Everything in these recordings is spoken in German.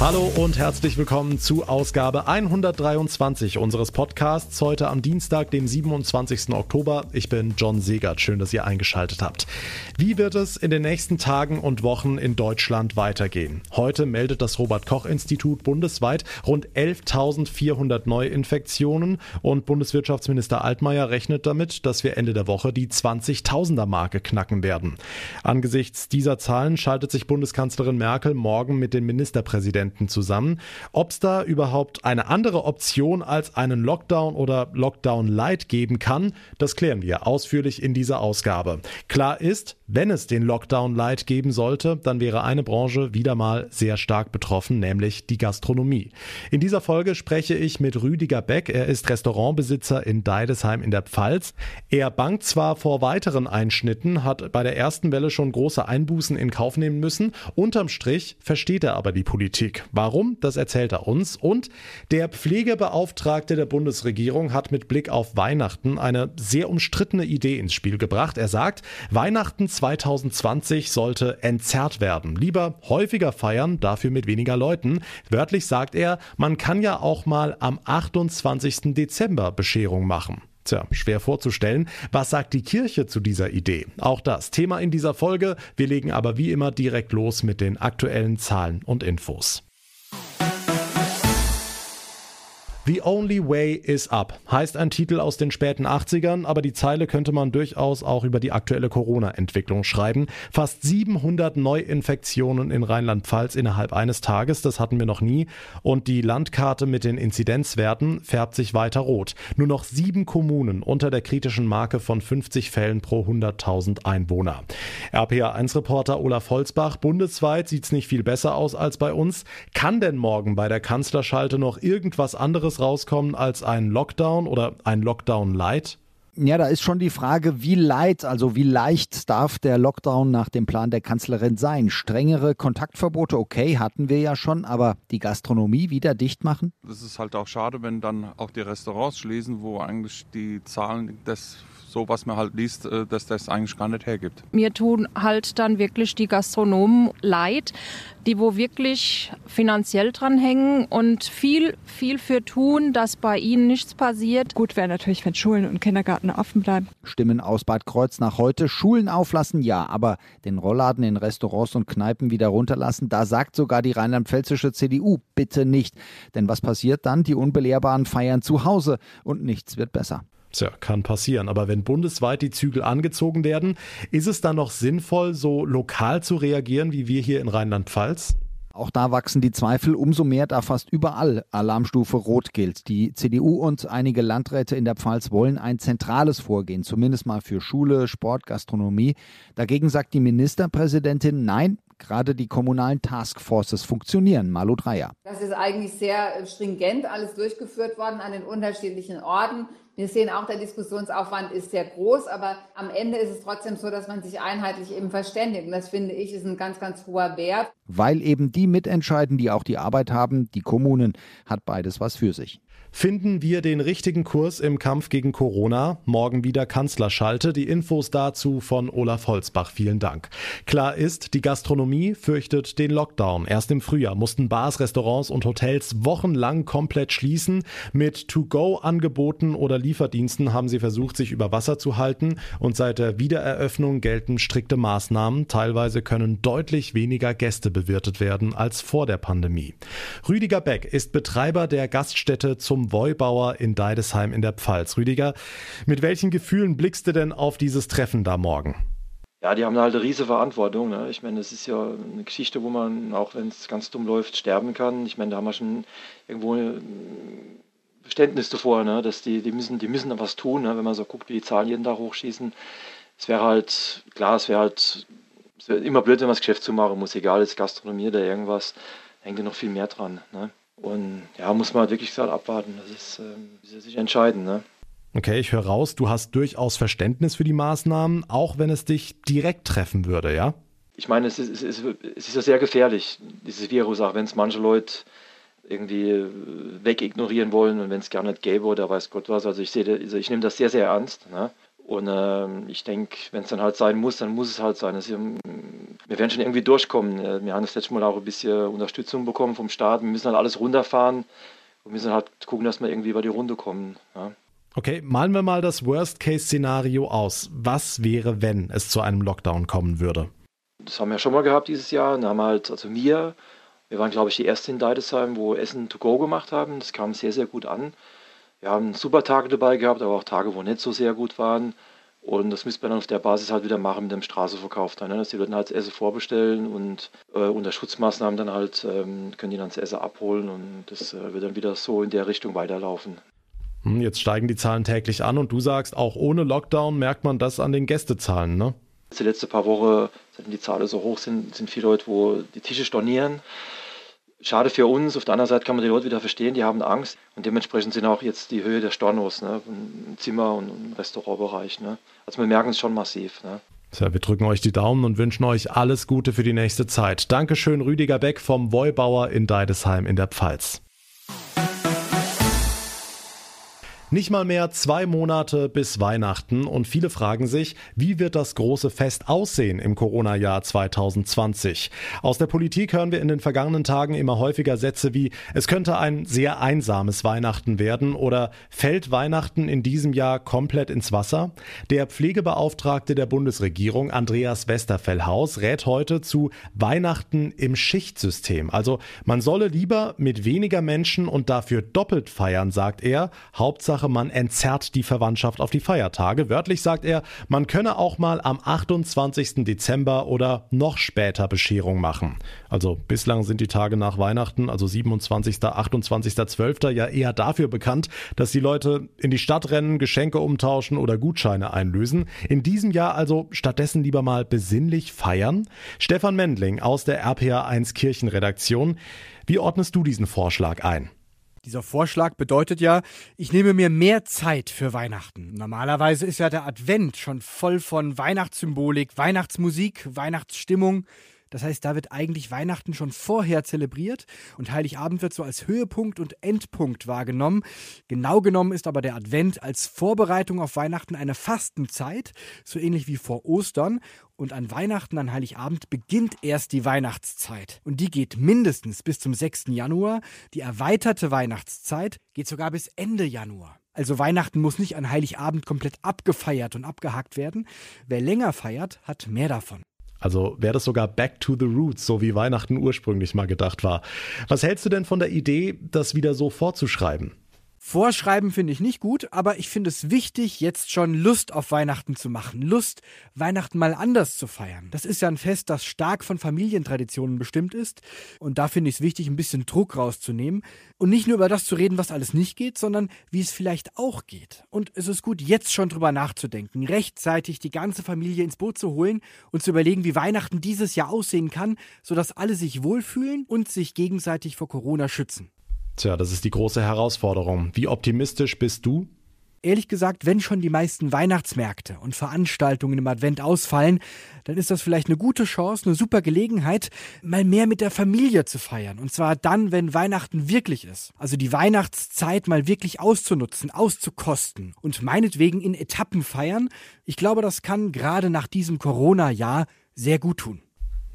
Hallo und herzlich willkommen zu Ausgabe 123 unseres Podcasts heute am Dienstag, dem 27. Oktober. Ich bin John Segert. Schön, dass ihr eingeschaltet habt. Wie wird es in den nächsten Tagen und Wochen in Deutschland weitergehen? Heute meldet das Robert Koch Institut bundesweit rund 11.400 Neuinfektionen und Bundeswirtschaftsminister Altmaier rechnet damit, dass wir Ende der Woche die 20.000er Marke knacken werden. Angesichts dieser Zahlen schaltet sich Bundeskanzlerin Merkel morgen mit den Ministerpräsidenten Präsidenten zusammen. Ob es da überhaupt eine andere Option als einen Lockdown oder Lockdown Light geben kann, das klären wir ausführlich in dieser Ausgabe. Klar ist, wenn es den Lockdown Light geben sollte, dann wäre eine Branche wieder mal sehr stark betroffen, nämlich die Gastronomie. In dieser Folge spreche ich mit Rüdiger Beck. Er ist Restaurantbesitzer in Deidesheim in der Pfalz. Er bangt zwar vor weiteren Einschnitten, hat bei der ersten Welle schon große Einbußen in Kauf nehmen müssen. Unterm Strich versteht er aber die Politik. Warum? Das erzählt er uns. Und der Pflegebeauftragte der Bundesregierung hat mit Blick auf Weihnachten eine sehr umstrittene Idee ins Spiel gebracht. Er sagt, Weihnachten 2020 sollte entzerrt werden. Lieber häufiger feiern, dafür mit weniger Leuten. Wörtlich sagt er, man kann ja auch mal am 28. Dezember Bescherung machen. Tja, schwer vorzustellen. Was sagt die Kirche zu dieser Idee? Auch das Thema in dieser Folge. Wir legen aber wie immer direkt los mit den aktuellen Zahlen und Infos. The Only Way is Up heißt ein Titel aus den späten 80ern, aber die Zeile könnte man durchaus auch über die aktuelle Corona-Entwicklung schreiben. Fast 700 Neuinfektionen in Rheinland-Pfalz innerhalb eines Tages, das hatten wir noch nie. Und die Landkarte mit den Inzidenzwerten färbt sich weiter rot. Nur noch sieben Kommunen unter der kritischen Marke von 50 Fällen pro 100.000 Einwohner. RPA1-Reporter Olaf Holzbach, bundesweit sieht's nicht viel besser aus als bei uns. Kann denn morgen bei der Kanzlerschalte noch irgendwas anderes anderes rauskommen als ein Lockdown oder ein Lockdown Light? Ja, da ist schon die Frage, wie light, also wie leicht darf der Lockdown nach dem Plan der Kanzlerin sein? Strengere Kontaktverbote, okay, hatten wir ja schon, aber die Gastronomie wieder dicht machen? Das ist halt auch schade, wenn dann auch die Restaurants schließen, wo eigentlich die Zahlen des so, was man halt liest, äh, dass das eigentlich gar nicht hergibt. Mir tun halt dann wirklich die Gastronomen leid, die wo wirklich finanziell dran hängen und viel, viel für tun, dass bei ihnen nichts passiert. Gut wäre natürlich, wenn Schulen und Kindergarten offen bleiben. Stimmen aus Bad Kreuz nach heute. Schulen auflassen, ja, aber den Rollladen in Restaurants und Kneipen wieder runterlassen, da sagt sogar die rheinland-pfälzische CDU, bitte nicht. Denn was passiert dann? Die Unbelehrbaren feiern zu Hause und nichts wird besser. Tja, kann passieren. Aber wenn bundesweit die Zügel angezogen werden, ist es dann noch sinnvoll, so lokal zu reagieren wie wir hier in Rheinland-Pfalz? Auch da wachsen die Zweifel umso mehr, da fast überall Alarmstufe Rot gilt. Die CDU und einige Landräte in der Pfalz wollen ein zentrales Vorgehen, zumindest mal für Schule, Sport, Gastronomie. Dagegen sagt die Ministerpräsidentin, nein, gerade die kommunalen Taskforces funktionieren. Malu Dreyer. Das ist eigentlich sehr stringent alles durchgeführt worden an den unterschiedlichen Orten. Wir sehen auch, der Diskussionsaufwand ist sehr groß, aber am Ende ist es trotzdem so, dass man sich einheitlich eben verständigt. Und das finde ich ist ein ganz, ganz hoher Wert. Weil eben die mitentscheiden, die auch die Arbeit haben, die Kommunen, hat beides was für sich. Finden wir den richtigen Kurs im Kampf gegen Corona? Morgen wieder Kanzlerschalte. Die Infos dazu von Olaf Holzbach. Vielen Dank. Klar ist, die Gastronomie fürchtet den Lockdown. Erst im Frühjahr mussten Bars, Restaurants und Hotels wochenlang komplett schließen. Mit To-Go-Angeboten oder Lieferdiensten haben sie versucht, sich über Wasser zu halten. Und seit der Wiedereröffnung gelten strikte Maßnahmen. Teilweise können deutlich weniger Gäste bewirtet werden als vor der Pandemie. Rüdiger Beck ist Betreiber der Gaststätte zum Woibauer in Deidesheim in der Pfalz. Rüdiger, mit welchen Gefühlen blickst du denn auf dieses Treffen da morgen? Ja, die haben halt eine riesige Verantwortung. Ne? Ich meine, das ist ja eine Geschichte, wo man, auch wenn es ganz dumm läuft, sterben kann. Ich meine, da haben wir schon irgendwo Verständnis davor, ne? dass die, die müssen, die müssen da was tun, ne? wenn man so guckt, wie die Zahlen jeden Tag hochschießen. Es wäre halt, klar, es wäre halt es wär immer blöd, wenn man das Geschäft zumachen muss, egal, ist Gastronomie oder irgendwas, hängt ja noch viel mehr dran. Ne? Und ja, muss man halt wirklich gesagt abwarten. Das ist, ähm, sie sich entscheiden. Ne? Okay, ich höre raus, du hast durchaus Verständnis für die Maßnahmen, auch wenn es dich direkt treffen würde, ja? Ich meine, es ist, es ist, es ist ja sehr gefährlich, dieses Virus, auch wenn es manche Leute irgendwie äh, wegignorieren wollen und wenn es gar nicht gäbe oder weiß Gott was. Also ich sehe, also ich nehme das sehr, sehr ernst. Ne? Und äh, ich denke, wenn es dann halt sein muss, dann muss es halt sein. Also, wir werden schon irgendwie durchkommen. Äh, wir haben das letzte Mal auch ein bisschen Unterstützung bekommen vom Staat. Wir müssen halt alles runterfahren und müssen halt gucken, dass wir irgendwie über die Runde kommen. Ja. Okay, malen wir mal das Worst-Case-Szenario aus. Was wäre, wenn es zu einem Lockdown kommen würde? Das haben wir schon mal gehabt dieses Jahr. Da haben wir halt, also wir, wir waren glaube ich die ersten in Deidesheim, wo Essen to go gemacht haben. Das kam sehr, sehr gut an. Wir haben super Tage dabei gehabt, aber auch Tage, wo nicht so sehr gut waren. Und das müsste man dann auf der Basis halt wieder machen mit dem Straßenverkauf dann, ne? dass die Leute halt das Essen vorbestellen und äh, unter Schutzmaßnahmen dann halt ähm, können die dann das Essen abholen und das äh, wird dann wieder so in der Richtung weiterlaufen. Hm, jetzt steigen die Zahlen täglich an und du sagst, auch ohne Lockdown merkt man das an den Gästezahlen, ne? Die letzten paar Wochen, seitdem die Zahlen so hoch sind, sind viele Leute, wo die Tische stornieren schade für uns. Auf der anderen Seite kann man die Leute wieder verstehen, die haben Angst. Und dementsprechend sind auch jetzt die Höhe der Stornos ne, im Zimmer- und im Restaurantbereich. Ne. Also wir merken es schon massiv. Ne. Tja, wir drücken euch die Daumen und wünschen euch alles Gute für die nächste Zeit. Dankeschön, Rüdiger Beck vom Wollbauer in Deidesheim in der Pfalz. Nicht mal mehr zwei Monate bis Weihnachten und viele fragen sich, wie wird das große Fest aussehen im Corona-Jahr 2020? Aus der Politik hören wir in den vergangenen Tagen immer häufiger Sätze wie, es könnte ein sehr einsames Weihnachten werden oder fällt Weihnachten in diesem Jahr komplett ins Wasser? Der Pflegebeauftragte der Bundesregierung, Andreas Westerfellhaus, rät heute zu Weihnachten im Schichtsystem. Also man solle lieber mit weniger Menschen und dafür doppelt feiern, sagt er. Hauptsache Hauptsache, man entzerrt die Verwandtschaft auf die Feiertage. Wörtlich sagt er, man könne auch mal am 28. Dezember oder noch später Bescherung machen. Also bislang sind die Tage nach Weihnachten, also 27., 28., 12. ja eher dafür bekannt, dass die Leute in die Stadt rennen, Geschenke umtauschen oder Gutscheine einlösen. In diesem Jahr also stattdessen lieber mal besinnlich feiern. Stefan Mendling aus der RPA1 Kirchenredaktion. Wie ordnest du diesen Vorschlag ein? Dieser Vorschlag bedeutet ja, ich nehme mir mehr Zeit für Weihnachten. Normalerweise ist ja der Advent schon voll von Weihnachtssymbolik, Weihnachtsmusik, Weihnachtsstimmung. Das heißt, da wird eigentlich Weihnachten schon vorher zelebriert und Heiligabend wird so als Höhepunkt und Endpunkt wahrgenommen. Genau genommen ist aber der Advent als Vorbereitung auf Weihnachten eine Fastenzeit, so ähnlich wie vor Ostern. Und an Weihnachten, an Heiligabend beginnt erst die Weihnachtszeit. Und die geht mindestens bis zum 6. Januar. Die erweiterte Weihnachtszeit geht sogar bis Ende Januar. Also Weihnachten muss nicht an Heiligabend komplett abgefeiert und abgehakt werden. Wer länger feiert, hat mehr davon. Also wäre das sogar Back to the Roots, so wie Weihnachten ursprünglich mal gedacht war. Was hältst du denn von der Idee, das wieder so vorzuschreiben? Vorschreiben finde ich nicht gut, aber ich finde es wichtig, jetzt schon Lust auf Weihnachten zu machen. Lust, Weihnachten mal anders zu feiern. Das ist ja ein Fest, das stark von Familientraditionen bestimmt ist. Und da finde ich es wichtig, ein bisschen Druck rauszunehmen. Und nicht nur über das zu reden, was alles nicht geht, sondern wie es vielleicht auch geht. Und es ist gut, jetzt schon drüber nachzudenken, rechtzeitig die ganze Familie ins Boot zu holen und zu überlegen, wie Weihnachten dieses Jahr aussehen kann, sodass alle sich wohlfühlen und sich gegenseitig vor Corona schützen. Tja, das ist die große Herausforderung. Wie optimistisch bist du? Ehrlich gesagt, wenn schon die meisten Weihnachtsmärkte und Veranstaltungen im Advent ausfallen, dann ist das vielleicht eine gute Chance, eine super Gelegenheit, mal mehr mit der Familie zu feiern. Und zwar dann, wenn Weihnachten wirklich ist. Also die Weihnachtszeit mal wirklich auszunutzen, auszukosten und meinetwegen in Etappen feiern. Ich glaube, das kann gerade nach diesem Corona-Jahr sehr gut tun.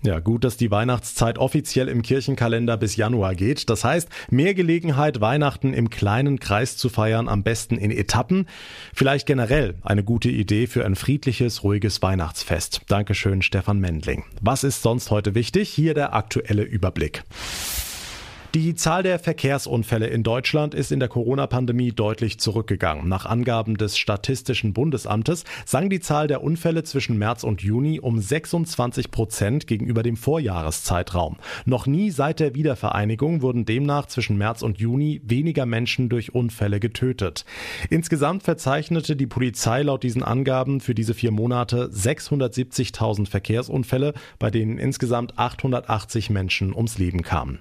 Ja, gut, dass die Weihnachtszeit offiziell im Kirchenkalender bis Januar geht. Das heißt, mehr Gelegenheit, Weihnachten im kleinen Kreis zu feiern, am besten in Etappen. Vielleicht generell eine gute Idee für ein friedliches, ruhiges Weihnachtsfest. Dankeschön, Stefan Mendling. Was ist sonst heute wichtig? Hier der aktuelle Überblick. Die Zahl der Verkehrsunfälle in Deutschland ist in der Corona-Pandemie deutlich zurückgegangen. Nach Angaben des Statistischen Bundesamtes sank die Zahl der Unfälle zwischen März und Juni um 26 Prozent gegenüber dem Vorjahreszeitraum. Noch nie seit der Wiedervereinigung wurden demnach zwischen März und Juni weniger Menschen durch Unfälle getötet. Insgesamt verzeichnete die Polizei laut diesen Angaben für diese vier Monate 670.000 Verkehrsunfälle, bei denen insgesamt 880 Menschen ums Leben kamen.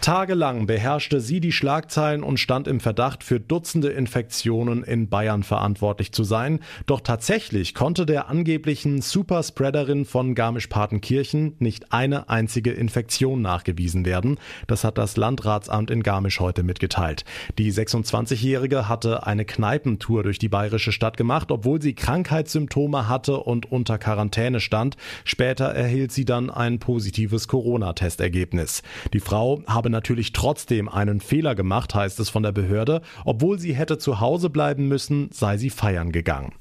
Tagelang beherrschte sie die Schlagzeilen und stand im Verdacht, für Dutzende Infektionen in Bayern verantwortlich zu sein. Doch tatsächlich konnte der angeblichen Superspreaderin von Garmisch-Partenkirchen nicht eine einzige Infektion nachgewiesen werden. Das hat das Landratsamt in Garmisch heute mitgeteilt. Die 26-Jährige hatte eine Kneipentour durch die bayerische Stadt gemacht, obwohl sie Krankheitssymptome hatte und unter Quarantäne stand. Später erhielt sie dann ein positives Corona-Testergebnis. Die Frau habe natürlich trotzdem einen Fehler gemacht, heißt es von der Behörde. Obwohl sie hätte zu Hause bleiben müssen, sei sie feiern gegangen.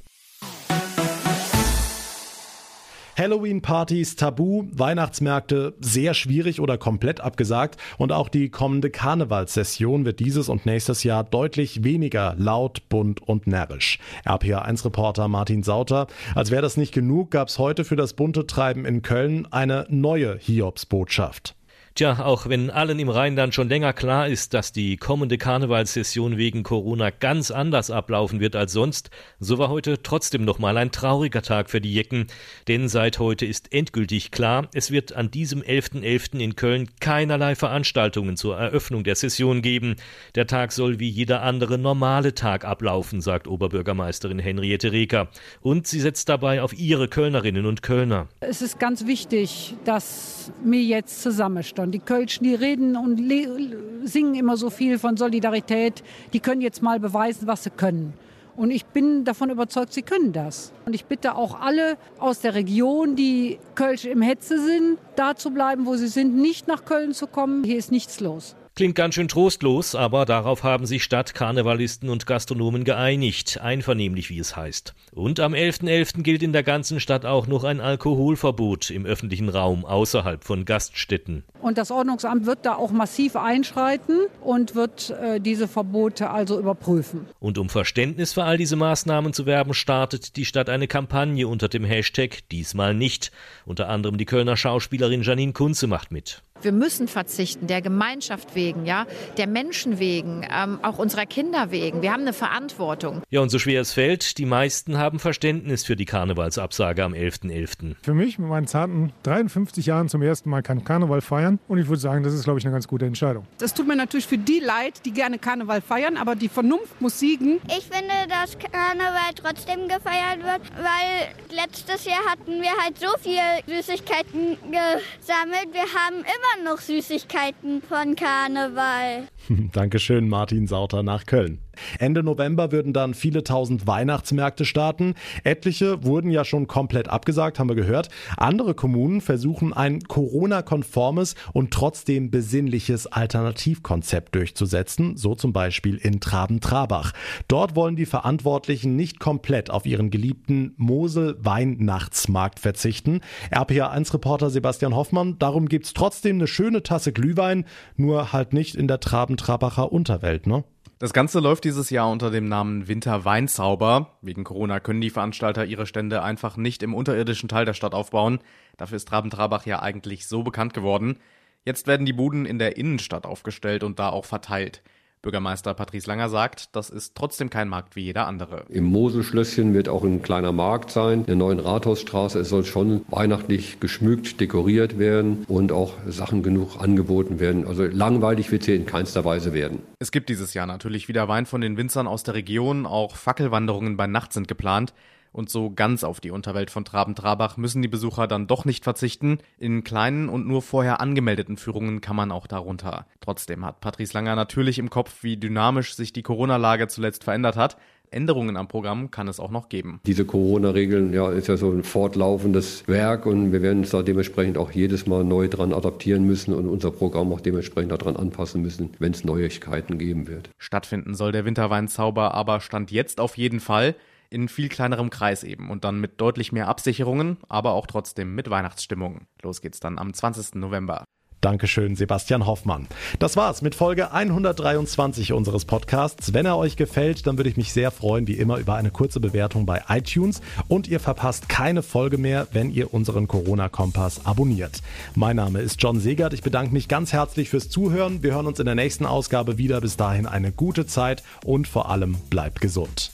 Halloween-Partys tabu, Weihnachtsmärkte sehr schwierig oder komplett abgesagt und auch die kommende Karnevalssession wird dieses und nächstes Jahr deutlich weniger laut, bunt und närrisch. RPA1-Reporter Martin Sauter. Als wäre das nicht genug, gab es heute für das bunte Treiben in Köln eine neue Hiobsbotschaft. Tja, auch wenn allen im Rheinland schon länger klar ist, dass die kommende Karnevalssession wegen Corona ganz anders ablaufen wird als sonst, so war heute trotzdem nochmal ein trauriger Tag für die Jecken. Denn seit heute ist endgültig klar, es wird an diesem 11.11. .11. in Köln keinerlei Veranstaltungen zur Eröffnung der Session geben. Der Tag soll wie jeder andere normale Tag ablaufen, sagt Oberbürgermeisterin Henriette Reker. Und sie setzt dabei auf ihre Kölnerinnen und Kölner. Es ist ganz wichtig, dass wir jetzt zusammenstehen und die Kölschen, die reden und singen immer so viel von Solidarität. Die können jetzt mal beweisen, was sie können. Und ich bin davon überzeugt, sie können das. Und ich bitte auch alle aus der Region, die Kölsch im Hetze sind, da zu bleiben, wo sie sind, nicht nach Köln zu kommen. Hier ist nichts los. Klingt ganz schön trostlos, aber darauf haben sich Stadtkarnevalisten und Gastronomen geeinigt, einvernehmlich wie es heißt. Und am 11.11. .11. gilt in der ganzen Stadt auch noch ein Alkoholverbot im öffentlichen Raum außerhalb von Gaststätten. Und das Ordnungsamt wird da auch massiv einschreiten und wird äh, diese Verbote also überprüfen. Und um Verständnis für all diese Maßnahmen zu werben, startet die Stadt eine Kampagne unter dem Hashtag Diesmal nicht. Unter anderem die Kölner Schauspielerin Janine Kunze macht mit. Wir müssen verzichten, der Gemeinschaft wegen, ja, der Menschen wegen, ähm, auch unserer Kinder wegen. Wir haben eine Verantwortung. Ja, und so schwer es fällt, die meisten haben Verständnis für die Karnevalsabsage am 11.11. .11. Für mich mit meinen zarten 53 Jahren zum ersten Mal kein Karneval feiern. Und ich würde sagen, das ist, glaube ich, eine ganz gute Entscheidung. Das tut mir natürlich für die leid, die gerne Karneval feiern, aber die Vernunft muss siegen. Ich finde, dass Karneval trotzdem gefeiert wird, weil letztes Jahr hatten wir halt so viel Süßigkeiten gesammelt. Wir haben immer immer noch Süßigkeiten von Karneval. Dankeschön, Martin Sauter nach Köln. Ende November würden dann viele tausend Weihnachtsmärkte starten. Etliche wurden ja schon komplett abgesagt, haben wir gehört. Andere Kommunen versuchen ein Corona-konformes und trotzdem besinnliches Alternativkonzept durchzusetzen, so zum Beispiel in Traben-Trabach. Dort wollen die Verantwortlichen nicht komplett auf ihren geliebten Mosel-Weihnachtsmarkt verzichten. RPA1-Reporter Sebastian Hoffmann, darum gibt's trotzdem eine schöne Tasse Glühwein, nur halt nicht in der Traben-Trabacher Unterwelt, ne? Das Ganze läuft dieses Jahr unter dem Namen Winter Weinzauber. Wegen Corona können die Veranstalter ihre Stände einfach nicht im unterirdischen Teil der Stadt aufbauen. Dafür ist Traben-Trabach ja eigentlich so bekannt geworden. Jetzt werden die Buden in der Innenstadt aufgestellt und da auch verteilt. Bürgermeister Patrice Langer sagt, das ist trotzdem kein Markt wie jeder andere. Im Moselschlösschen wird auch ein kleiner Markt sein. In der neuen Rathausstraße, es soll schon weihnachtlich geschmückt, dekoriert werden und auch Sachen genug angeboten werden. Also langweilig wird es hier in keinster Weise werden. Es gibt dieses Jahr natürlich wieder Wein von den Winzern aus der Region. Auch Fackelwanderungen bei Nacht sind geplant. Und so ganz auf die Unterwelt von Traben-Trabach müssen die Besucher dann doch nicht verzichten. In kleinen und nur vorher angemeldeten Führungen kann man auch darunter. Trotzdem hat Patrice Langer natürlich im Kopf, wie dynamisch sich die Corona-Lage zuletzt verändert hat. Änderungen am Programm kann es auch noch geben. Diese Corona-Regeln, ja, ist ja so ein fortlaufendes Werk und wir werden uns da dementsprechend auch jedes Mal neu dran adaptieren müssen und unser Programm auch dementsprechend daran anpassen müssen, wenn es Neuigkeiten geben wird. Stattfinden soll der Winterweinzauber aber stand jetzt auf jeden Fall in viel kleinerem Kreis eben und dann mit deutlich mehr Absicherungen, aber auch trotzdem mit Weihnachtsstimmung. Los geht's dann am 20. November. Dankeschön, Sebastian Hoffmann. Das war's mit Folge 123 unseres Podcasts. Wenn er euch gefällt, dann würde ich mich sehr freuen, wie immer, über eine kurze Bewertung bei iTunes. Und ihr verpasst keine Folge mehr, wenn ihr unseren Corona-Kompass abonniert. Mein Name ist John Segert. Ich bedanke mich ganz herzlich fürs Zuhören. Wir hören uns in der nächsten Ausgabe wieder. Bis dahin eine gute Zeit und vor allem bleibt gesund.